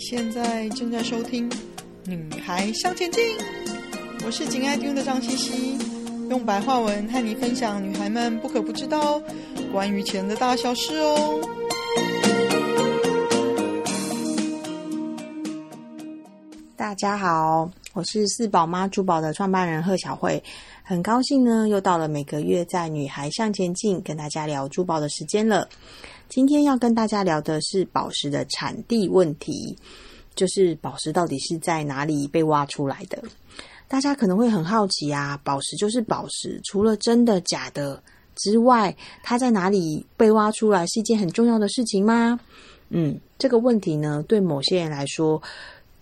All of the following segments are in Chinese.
现在正在收听《女孩向前进》，我是紧爱听的张茜茜，用白话文和你分享女孩们不可不知道关于钱的大小事哦。大家好，我是四宝妈珠宝的创办人贺小慧，很高兴呢，又到了每个月在《女孩向前进》跟大家聊珠宝的时间了。今天要跟大家聊的是宝石的产地问题，就是宝石到底是在哪里被挖出来的？大家可能会很好奇啊，宝石就是宝石，除了真的假的之外，它在哪里被挖出来是一件很重要的事情吗？嗯，这个问题呢，对某些人来说，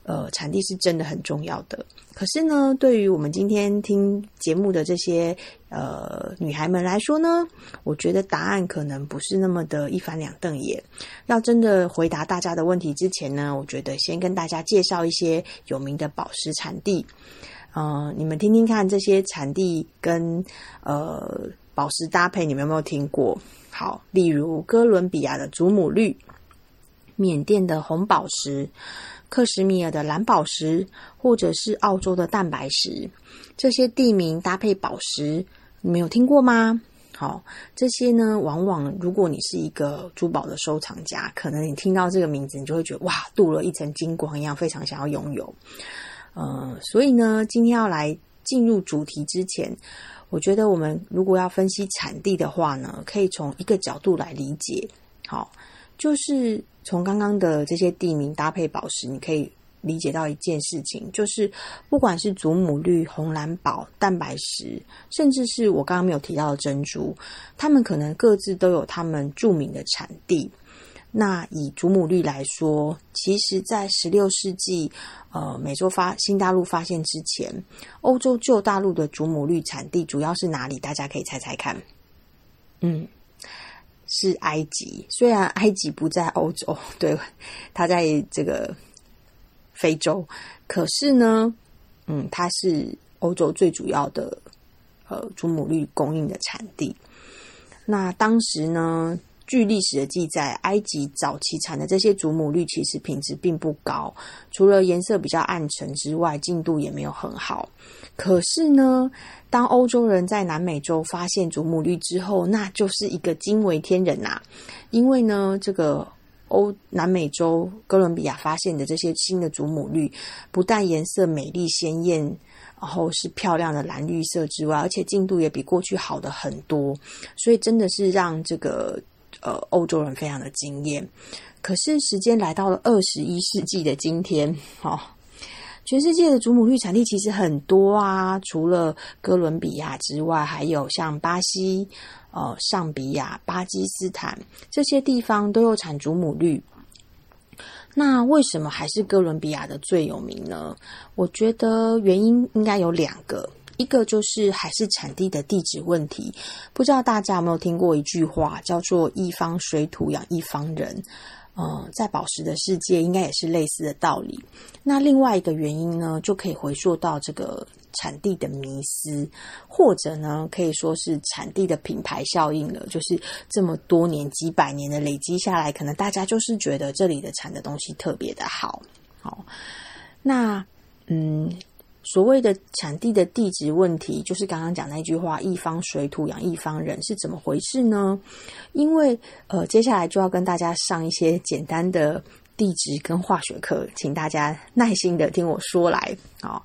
呃，产地是真的很重要的。可是呢，对于我们今天听节目的这些呃女孩们来说呢，我觉得答案可能不是那么的一翻两瞪眼。要真的回答大家的问题之前呢，我觉得先跟大家介绍一些有名的宝石产地。呃，你们听听看这些产地跟呃宝石搭配，你们有没有听过？好，例如哥伦比亚的祖母绿，缅甸的红宝石。克什米尔的蓝宝石，或者是澳洲的蛋白石，这些地名搭配宝石，你们有听过吗？好，这些呢，往往如果你是一个珠宝的收藏家，可能你听到这个名字，你就会觉得哇，镀了一层金光一样，非常想要拥有。呃，所以呢，今天要来进入主题之前，我觉得我们如果要分析产地的话呢，可以从一个角度来理解。好。就是从刚刚的这些地名搭配宝石，你可以理解到一件事情，就是不管是祖母绿、红蓝宝、蛋白石，甚至是我刚刚没有提到的珍珠，它们可能各自都有他们著名的产地。那以祖母绿来说，其实在十六世纪，呃，美洲发新大陆发现之前，欧洲旧大陆的祖母绿产地主要是哪里？大家可以猜猜看。嗯。是埃及，虽然埃及不在欧洲，对，它在这个非洲，可是呢，嗯，它是欧洲最主要的呃祖母绿供应的产地。那当时呢，据历史的记载，埃及早期产的这些祖母绿其实品质并不高，除了颜色比较暗沉之外，净度也没有很好。可是呢，当欧洲人在南美洲发现祖母绿之后，那就是一个惊为天人呐、啊！因为呢，这个欧南美洲哥伦比亚发现的这些新的祖母绿，不但颜色美丽鲜艳，然后是漂亮的蓝绿色之外，而且净度也比过去好的很多，所以真的是让这个呃欧洲人非常的惊艳。可是时间来到了二十一世纪的今天，哦。全世界的祖母绿产地其实很多啊，除了哥伦比亚之外，还有像巴西、呃上比亚、巴基斯坦这些地方都有产祖母绿。那为什么还是哥伦比亚的最有名呢？我觉得原因应该有两个，一个就是还是产地的地址问题。不知道大家有没有听过一句话，叫做“一方水土养一方人”。嗯，在宝石的世界，应该也是类似的道理。那另外一个原因呢，就可以回溯到这个产地的迷思，或者呢，可以说是产地的品牌效应了。就是这么多年、几百年的累积下来，可能大家就是觉得这里的产的东西特别的好。好，那嗯。所谓的产地的地质问题，就是刚刚讲那句话“一方水土养一方人”是怎么回事呢？因为呃，接下来就要跟大家上一些简单的地质跟化学课，请大家耐心的听我说来。哦，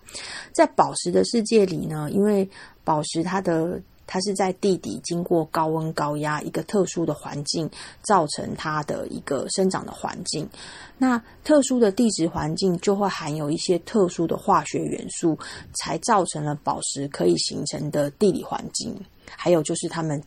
在宝石的世界里呢，因为宝石它的它是在地底经过高温高压一个特殊的环境，造成它的一个生长的环境。那特殊的地质环境就会含有一些特殊的化学元素，才造成了宝石可以形成的地理环境。还有就是它们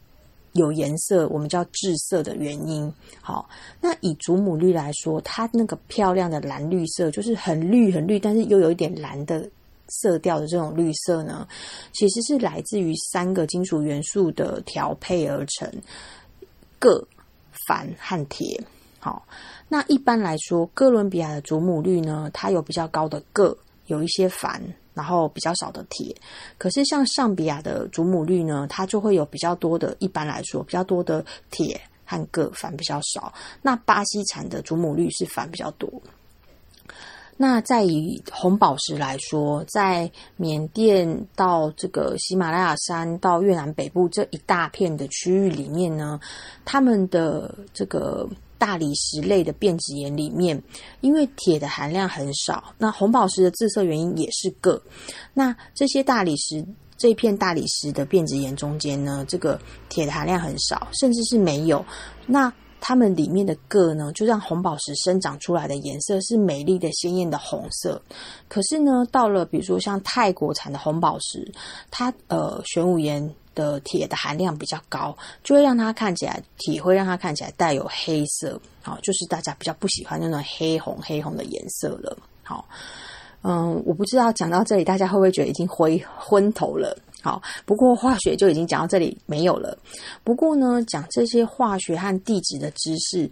有颜色，我们叫致色的原因。好，那以祖母绿来说，它那个漂亮的蓝绿色，就是很绿很绿，但是又有一点蓝的。色调的这种绿色呢，其实是来自于三个金属元素的调配而成，铬、钒和铁。好，那一般来说，哥伦比亚的祖母绿呢，它有比较高的铬，有一些钒，然后比较少的铁。可是像尚比亚的祖母绿呢，它就会有比较多的，一般来说比较多的铁和铬，鈿比较少。那巴西产的祖母绿是鈿比较多。那在以红宝石来说，在缅甸到这个喜马拉雅山到越南北部这一大片的区域里面呢，他们的这个大理石类的变质岩里面，因为铁的含量很少，那红宝石的自色原因也是铬。那这些大理石这片大理石的变质岩中间呢，这个铁的含量很少，甚至是没有。那它们里面的铬呢，就让红宝石生长出来的颜色是美丽的、鲜艳的红色。可是呢，到了比如说像泰国产的红宝石，它呃玄武岩的铁的含量比较高，就会让它看起来铁会让它看起来带有黑色，好，就是大家比较不喜欢那种黑红黑红的颜色了。好，嗯，我不知道讲到这里，大家会不会觉得已经昏昏头了？好，不过化学就已经讲到这里没有了。不过呢，讲这些化学和地质的知识，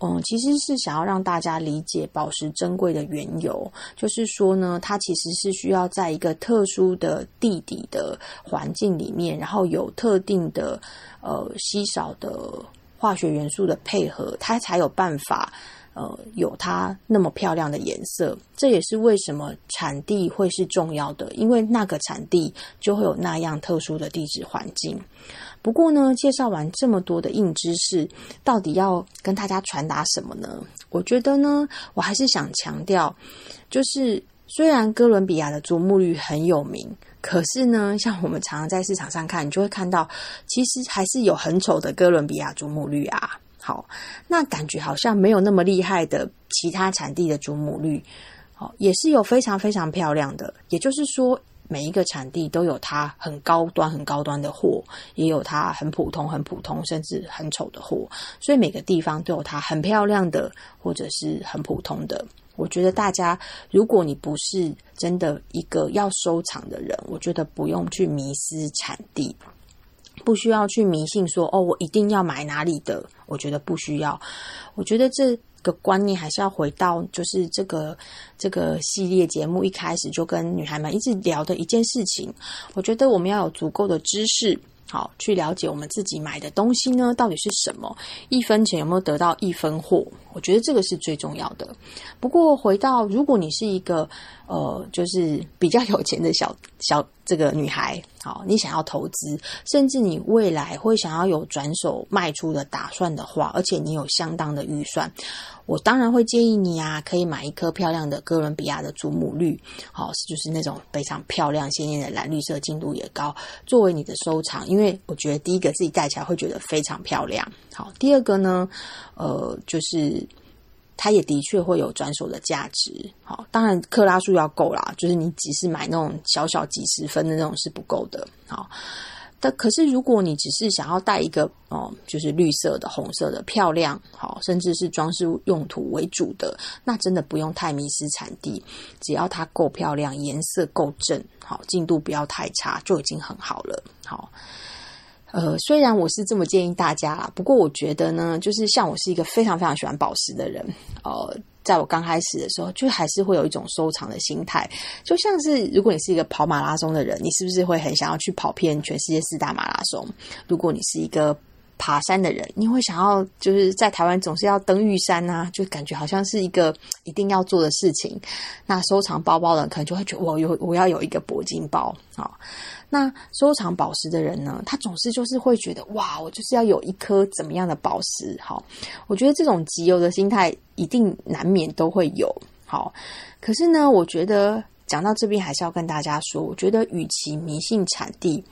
嗯，其实是想要让大家理解宝石珍贵的缘由。就是说呢，它其实是需要在一个特殊的地底的环境里面，然后有特定的呃稀少的化学元素的配合，它才有办法。呃，有它那么漂亮的颜色，这也是为什么产地会是重要的，因为那个产地就会有那样特殊的地质环境。不过呢，介绍完这么多的硬知识，到底要跟大家传达什么呢？我觉得呢，我还是想强调，就是虽然哥伦比亚的祖母绿很有名，可是呢，像我们常常在市场上看，你就会看到，其实还是有很丑的哥伦比亚祖母绿啊。好，那感觉好像没有那么厉害的其他产地的祖母绿，好，也是有非常非常漂亮的。也就是说，每一个产地都有它很高端、很高端的货，也有它很普通、很普通，甚至很丑的货。所以每个地方都有它很漂亮的，或者是很普通的。我觉得大家，如果你不是真的一个要收藏的人，我觉得不用去迷失产地。不需要去迷信说哦，我一定要买哪里的。我觉得不需要。我觉得这个观念还是要回到，就是这个这个系列节目一开始就跟女孩们一直聊的一件事情。我觉得我们要有足够的知识。好，去了解我们自己买的东西呢，到底是什么？一分钱有没有得到一分货？我觉得这个是最重要的。不过回到，如果你是一个呃，就是比较有钱的小小这个女孩，好，你想要投资，甚至你未来会想要有转手卖出的打算的话，而且你有相当的预算。我当然会建议你啊，可以买一颗漂亮的哥伦比亚的祖母绿，好，就是那种非常漂亮、鲜艳的蓝绿色，精度也高，作为你的收藏。因为我觉得第一个自己戴起来会觉得非常漂亮，好，第二个呢，呃，就是它也的确会有转手的价值，好，当然克拉数要够啦，就是你只是买那种小小几十分的那种是不够的，好。但可是，如果你只是想要戴一个哦，就是绿色的、红色的，漂亮，好，甚至是装饰用途为主的，那真的不用太迷失产地，只要它够漂亮，颜色够正，好，净度不要太差，就已经很好了。好，呃，虽然我是这么建议大家啦，不过我觉得呢，就是像我是一个非常非常喜欢宝石的人，呃。在我刚开始的时候，就还是会有一种收藏的心态，就像是如果你是一个跑马拉松的人，你是不是会很想要去跑遍全世界四大马拉松？如果你是一个爬山的人，你会想要就是在台湾总是要登玉山啊，就感觉好像是一个一定要做的事情。那收藏包包的人可能就会觉得我有我要有一个铂金包啊。那收藏宝石的人呢，他总是就是会觉得哇，我就是要有一颗怎么样的宝石。好，我觉得这种集邮的心态一定难免都会有。好，可是呢，我觉得讲到这边还是要跟大家说，我觉得与其迷信产地，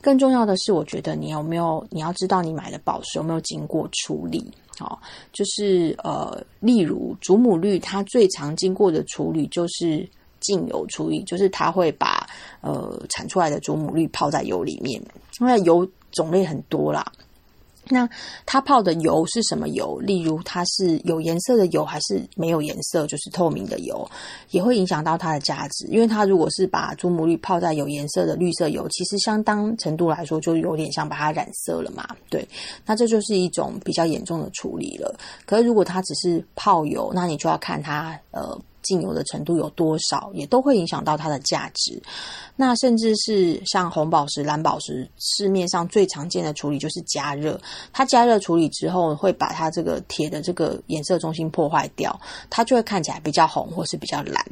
更重要的是，我觉得你有没有你要知道你买的宝石有没有经过处理。好，就是呃，例如祖母绿，它最常经过的处理就是。净油处理，就是它会把呃产出来的祖母绿泡在油里面，因为油种类很多啦。那它泡的油是什么油？例如它是有颜色的油，还是没有颜色，就是透明的油，也会影响到它的价值。因为它如果是把祖母绿泡在有颜色的绿色油，其实相当程度来说就有点像把它染色了嘛。对，那这就是一种比较严重的处理了。可是如果它只是泡油，那你就要看它呃。净油的程度有多少，也都会影响到它的价值。那甚至是像红宝石、蓝宝石，市面上最常见的处理就是加热。它加热处理之后，会把它这个铁的这个颜色中心破坏掉，它就会看起来比较红或是比较蓝。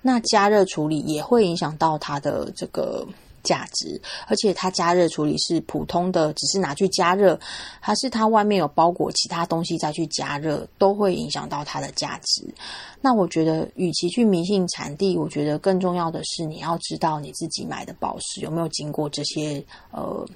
那加热处理也会影响到它的这个。价值，而且它加热处理是普通的，只是拿去加热，还是它外面有包裹其他东西再去加热，都会影响到它的价值。那我觉得，与其去迷信产地，我觉得更重要的是你要知道你自己买的宝石有没有经过这些呃。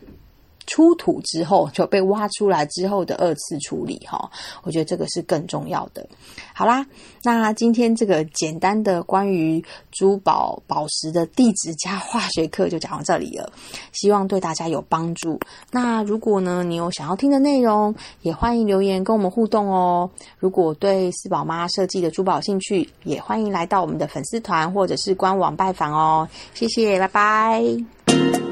出土之后就被挖出来之后的二次处理哈，我觉得这个是更重要的。好啦，那今天这个简单的关于珠宝宝石的地质加化学课就讲到这里了，希望对大家有帮助。那如果呢，你有想要听的内容，也欢迎留言跟我们互动哦。如果对四宝妈设计的珠宝兴趣，也欢迎来到我们的粉丝团或者是官网拜访哦。谢谢，拜拜。